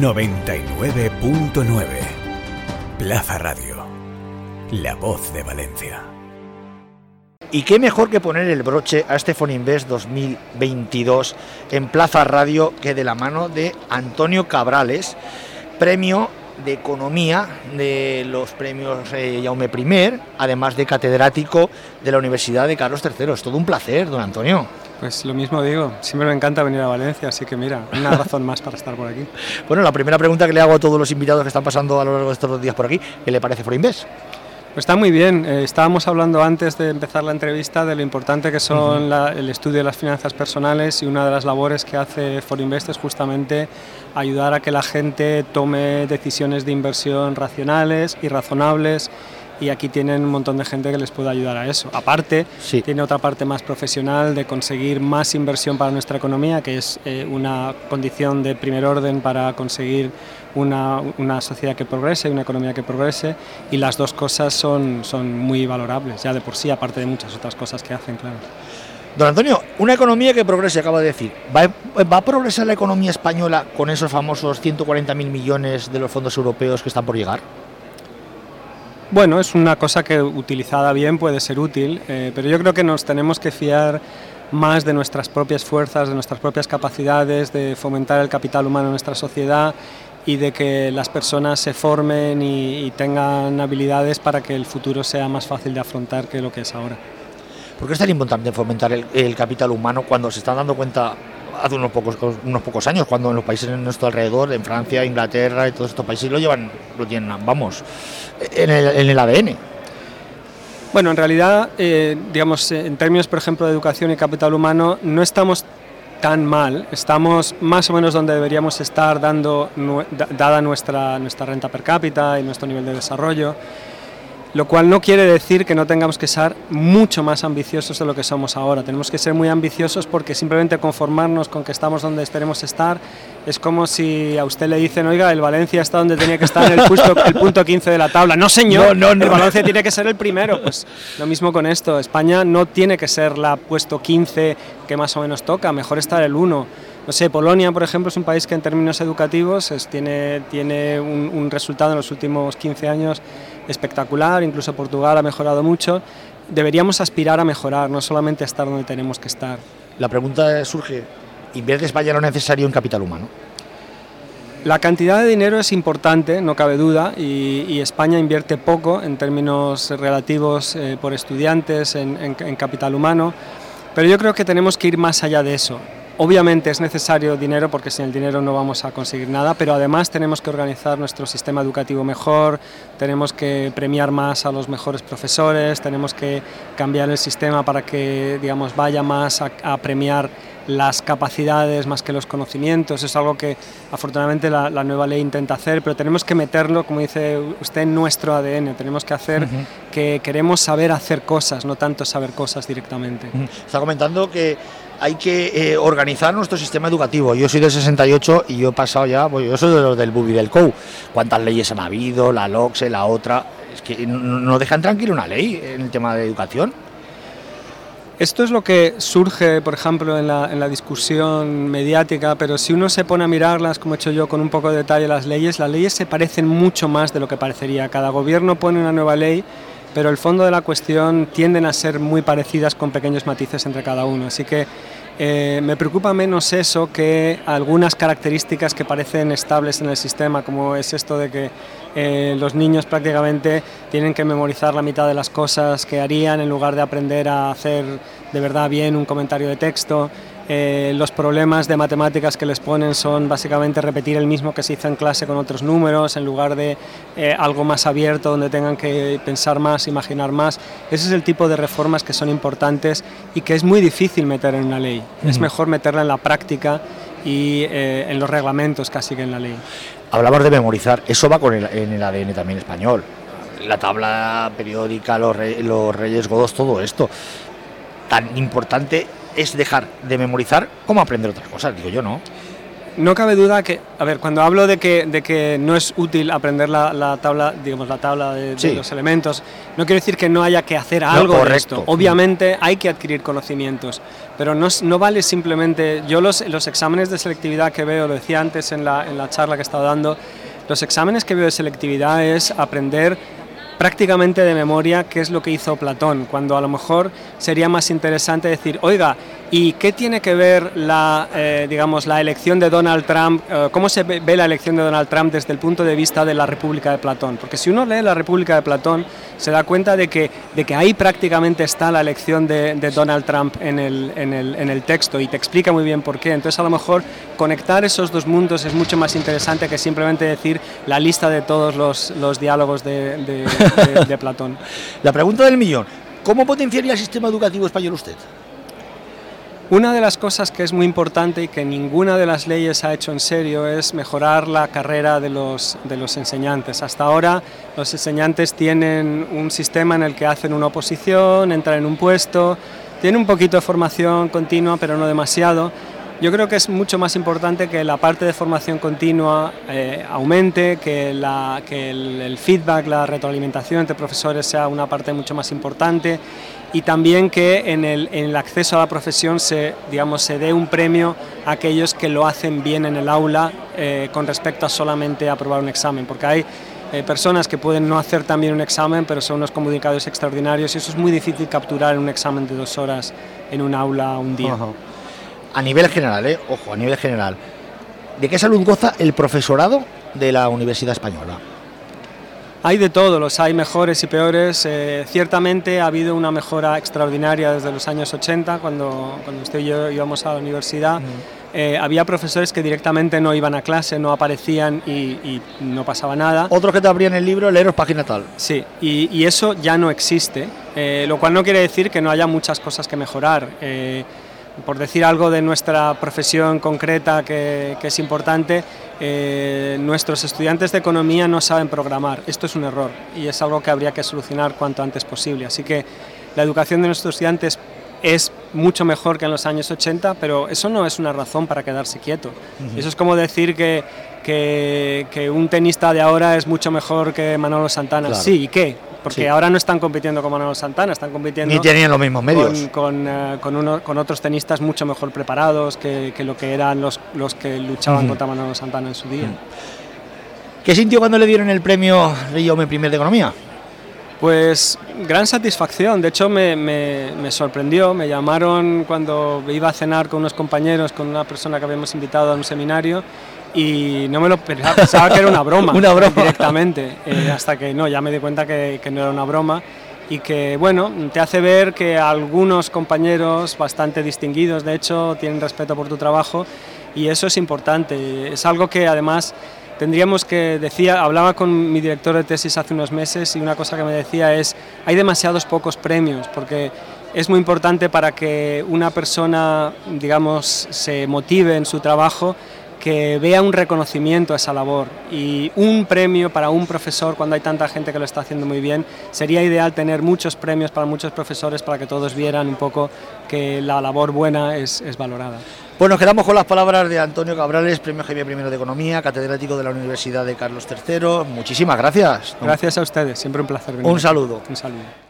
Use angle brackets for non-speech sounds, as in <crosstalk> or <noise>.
99.9 Plaza Radio. La voz de Valencia. Y qué mejor que poner el broche a este Foninvest 2022 en Plaza Radio que de la mano de Antonio Cabrales, premio de Economía de los premios eh, Jaume I, además de catedrático de la Universidad de Carlos III. Es todo un placer, don Antonio. Pues lo mismo digo, siempre me encanta venir a Valencia, así que mira, una <laughs> razón más para estar por aquí. Bueno, la primera pregunta que le hago a todos los invitados que están pasando a lo largo de estos dos días por aquí, ¿qué le parece Forinvest? Pues está muy bien. Eh, estábamos hablando antes de empezar la entrevista de lo importante que son el estudio de las finanzas personales y una de las labores que hace Forinvest es justamente ayudar a que la gente tome decisiones de inversión racionales y razonables y aquí tienen un montón de gente que les puede ayudar a eso. Aparte, tiene otra parte más profesional de conseguir más inversión para nuestra economía, que es eh, una condición de primer orden para conseguir una, una, sociedad que progrese, una economía que progrese, y las dos cosas son, son muy valorables, ya de por sí, aparte de muchas otras cosas que hacen, claro. Don Antonio, una economía que progrese, acaba de decir. ¿Va, ¿Va, a progresar la economía española con esos famosos 140.000 millones de los fondos europeos que están por llegar? Bueno, es una cosa que utilizada bien puede ser útil, eh, pero yo creo que nos tenemos que fiar más de nuestras propias fuerzas, de nuestras propias capacidades, de fomentar el capital humano en nuestra sociedad y de que las personas se formen y, tengan habilidades para que el futuro sea más fácil de afrontar que lo que es ahora. ¿Por qué es tan importante fomentar el capital humano cuando se están dando cuenta hace unos pocos, unos pocos años, cuando en los países en nuestro alrededor, en Francia, Inglaterra y todos estos países lo llevan, lo tienen, vamos, en el, en el ADN. Bueno, en realidad, eh, digamos, en términos, por ejemplo, de educación y capital humano, no estamos tan mal, estamos más o menos donde deberíamos estar dando, dada nuestra, nuestra renta per cápita y nuestro nivel de desarrollo lo cual no quiere decir que no tengamos que ser mucho más ambiciosos de lo que somos ahora. Tenemos que ser muy ambiciosos porque simplemente conformarnos con que estamos donde esperemos estar es como si a usted le dicen, oiga, el Valencia está donde tenía que estar en el, el punto 15 de la tabla. No, señor, no, el Valencia tiene que ser el primero. Pues lo mismo con esto, España no tiene que ser la puesto 15 que más o menos toca, mejor estar el 1 no sé, Polonia, por ejemplo, es un país que en términos educativos tiene, tiene un, resultado en los últimos 15 años espectacular, incluso Portugal ha mejorado mucho. Deberíamos aspirar a mejorar, no solamente estar donde tenemos que estar. La pregunta surge, ¿invierte España lo necesario en capital humano? La cantidad de dinero es importante, no cabe duda, y, España invierte poco en términos relativos eh, por estudiantes en capital humano, pero yo creo que tenemos que ir más allá de eso. Obviamente es necesario dinero porque sin el dinero no vamos a conseguir nada, pero además tenemos que organizar nuestro sistema educativo mejor, tenemos que premiar más a los mejores profesores, tenemos que cambiar el sistema para que digamos, vaya más a, premiar las capacidades más que los conocimientos. Es algo que afortunadamente la, nueva ley intenta hacer, pero tenemos que meterlo, como dice usted, en nuestro ADN. Tenemos que hacer que queremos saber hacer cosas, no tanto saber cosas directamente. Está comentando que hay que eh, organizar nuestro sistema educativo. Yo soy del 68 y yo he pasado ya, pues yo soy de los del Bubi del COU. ¿Cuántas leyes han habido? La LOCSE, la otra. Es que no dejan tranquilo una ley en el tema de educación. Esto es lo que surge, por ejemplo, en la, en la, discusión mediática, pero si uno se pone a mirarlas, como he hecho yo, con un poco de detalle las leyes, las leyes se parecen mucho más de lo que parecería. Cada gobierno pone una nueva ley pero el fondo de la cuestión tienden a ser muy parecidas con pequeños matices entre cada uno. Así que eh, me preocupa menos eso que algunas características que parecen estables en el sistema, como es esto de que eh, los niños prácticamente tienen que memorizar la mitad de las cosas que harían en lugar de aprender a hacer de verdad bien un comentario de texto. Eh, los problemas de matemáticas que les ponen son básicamente repetir el mismo que se hizo en clase con otros números en lugar de eh, algo más abierto donde tengan que pensar más, imaginar más. Ese es el tipo de reformas que son importantes y que es muy difícil meter en una ley. Es mejor meterla en la práctica y eh, en los reglamentos casi que en la ley. Hablamos de memorizar, eso va con el, en el ADN también español. La tabla periódica, los, los reyes godos, todo esto. Tan importante es dejar de memorizar como aprender otras cosas, digo yo, ¿no? no cabe duda que, a ver, cuando hablo de que, de que no es útil aprender la, la tabla, digamos, la tabla de, los elementos, no quiere decir que no haya que hacer algo de correcto. esto. Obviamente hay que adquirir conocimientos, pero no, no vale simplemente, yo los, los exámenes de selectividad que veo, lo decía antes en la, en la charla que estaba dando, los exámenes que veo de selectividad es aprender prácticamente de memoria qué es lo que hizo Platón, cuando a lo mejor sería más interesante decir, oiga, ¿y qué tiene que ver la, eh, digamos, la elección de Donald Trump, eh, cómo se ve, la elección de Donald Trump desde el punto de vista de la República de Platón? Porque si uno lee la República de Platón, se da cuenta de que, de que ahí prácticamente está la elección de, de Donald Trump en el, en, el, en el texto y te explica muy bien por qué. Entonces a lo mejor conectar esos dos mundos es mucho más interesante que simplemente decir la lista de todos los, los diálogos de, de- de- de <laughs> Platón. La pregunta del millón, ¿cómo potenciaría el sistema educativo español usted? Una de las cosas que es muy importante y que ninguna de las leyes ha hecho en serio es mejorar la carrera de los, de los enseñantes. Hasta ahora los enseñantes tienen un sistema en el que hacen una oposición, entran en un puesto, tienen un poquito de formación continua, pero no demasiado. Yo creo que es mucho más importante que la parte de formación continua eh, aumente, que, la- que el, el feedback, la retroalimentación entre profesores sea una parte mucho más importante y también que en el, en el acceso a la profesión se, digamos, se dé un premio a aquellos que lo hacen bien en el aula eh, con respecto a solamente aprobar un examen, porque hay eh, personas que pueden no hacer también un examen, pero son unos comunicadores extraordinarios y eso es muy difícil capturar en un examen de dos horas en un aula un día. A nivel general, ¿eh? ojo, a nivel general, ¿de qué salud goza el profesorado de la Universidad Española? Hay de todo, los hay mejores y peores. Eh, ciertamente ha habido una mejora extraordinaria desde los años 80, cuando, cuando usted y yo íbamos a la universidad. Eh, había profesores que directamente no iban a clase, no aparecían y, y no pasaba nada. Otros que te abrían el libro, leeros página tal. Sí, y, y eso ya no existe, eh, lo cual no quiere decir que no haya muchas cosas que mejorar. Por decir algo de nuestra profesión concreta que, que es importante, eh, nuestros estudiantes de economía no saben programar. Esto es un error y es algo que habría que solucionar cuanto antes posible. Así que la educación de nuestros estudiantes es mucho mejor que en los años 80, pero eso no es una razón para quedarse quieto. Eso es como decir que, que, que un tenista de ahora es mucho mejor que Manolo Santana. Claro. Sí, ¿y qué? Porque Sí. ahora no están compitiendo con Manolo Santana, están compitiendo Ni tenían los mismos medios. con, con, eh, con uno- con otros tenistas mucho mejor preparados que, que lo que eran los, los que luchaban contra Manolo Santana en su día. ¿Qué sintió cuando le dieron el premio Jaume I de Economía? Pues gran satisfacción, de hecho me, me- me sorprendió, me llamaron cuando iba a cenar con unos compañeros, con una persona que habíamos invitado a un seminario y no me lo pensaba, pensaba que era una broma, <laughs> Una broma. directamente, eh, hasta que no, ya me di cuenta que, que no era una broma y que bueno, te hace ver que algunos compañeros bastante distinguidos, de hecho, tienen respeto por tu trabajo y eso es importante, es algo que además tendríamos que decía hablaba con mi director de tesis hace unos meses y una cosa que me decía es hay demasiados pocos premios porque es muy importante para que una persona digamos se motive en su trabajo que vea un reconocimiento a esa labor y un premio para un profesor cuando hay tanta gente que lo está haciendo muy bien sería ideal tener muchos premios para muchos profesores para que todos vieran un poco que la labor buena es, es valorada Pues nos quedamos con las palabras de Antonio Cabrales, premio Javier I de Economía, catedrático de la Universidad de Carlos III. Muchísimas gracias. gracias a ustedes siempre un placer venir Un saludo. un saludo